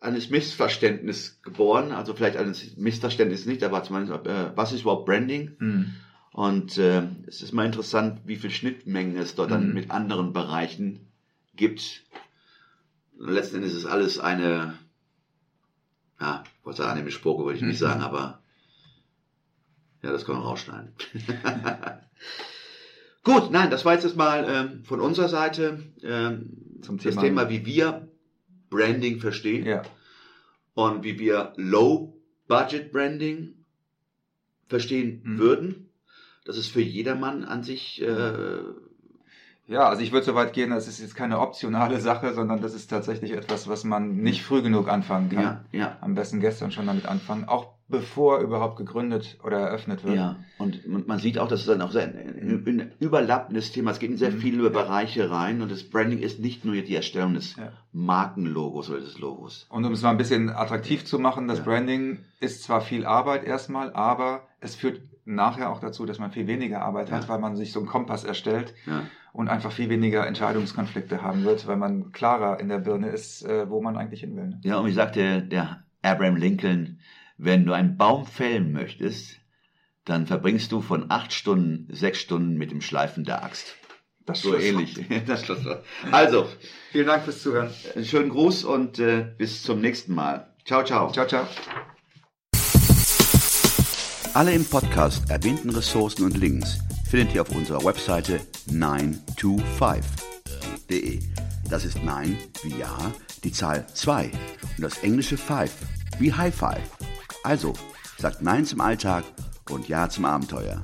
eines Missverständnisses geboren, also vielleicht eines Missverständnisses nicht, aber zumindest, äh, was ist überhaupt Branding? Mhm. Und äh, es ist mal interessant, wie viel Schnittmengen es dort dann Mhm. mit anderen Bereichen gibt. Letzten Endes ist alles eine, ja, ich wollte sagen, eine Spoke würde ich nicht Mhm. sagen, aber ja, das können wir rausschneiden. [laughs] Gut, nein, das war jetzt erstmal ähm, von unserer Seite ähm, Zum das Thema- Thema, wie wir Branding verstehen Ja. und wie wir Low-Budget-Branding verstehen Mhm. würden. Das ist für jedermann an sich, äh, Ja, also ich würde so weit gehen, das ist jetzt keine optionale Sache, sondern das ist tatsächlich etwas, was man nicht früh genug anfangen kann. ja, ja, Am besten gestern schon damit anfangen, auch bevor überhaupt gegründet oder eröffnet wird. ja. Und man sieht auch, dass es dann auch sehr ein, überlappendes Thema. Es geht in sehr Mhm. viele Bereiche rein und das Branding ist nicht nur die Erstellung des Ja. Markenlogos oder des Logos. Und um es mal ein bisschen attraktiv zu machen, das Ja. Branding ist zwar viel Arbeit erstmal, aber es führt nachher auch dazu, dass man viel weniger Arbeit Ja. hat, weil man sich so einen Kompass erstellt Ja. Und einfach viel weniger Entscheidungskonflikte haben wird, weil man klarer in der Birne ist, äh, wo man eigentlich hin will. ne? Ja, und wie sagte der Abraham Lincoln, wenn du einen Baum fällen möchtest, dann verbringst du von acht Stunden sechs Stunden mit dem Schleifen der Axt. Das So ähnlich. [laughs] Das Schlusswort. Also, Vielen Dank fürs Zuhören. einen schönen Gruß und äh, bis zum nächsten Mal. Ciao, ciao. Ciao, ciao. Alle im Podcast erwähnten Ressourcen und Links findet ihr auf unserer Webseite 925.de. Das ist 9 wie Ja, die Zahl 2 und das englische 5 wie High Five. Also, sagt Nein zum Alltag und Ja zum Abenteuer.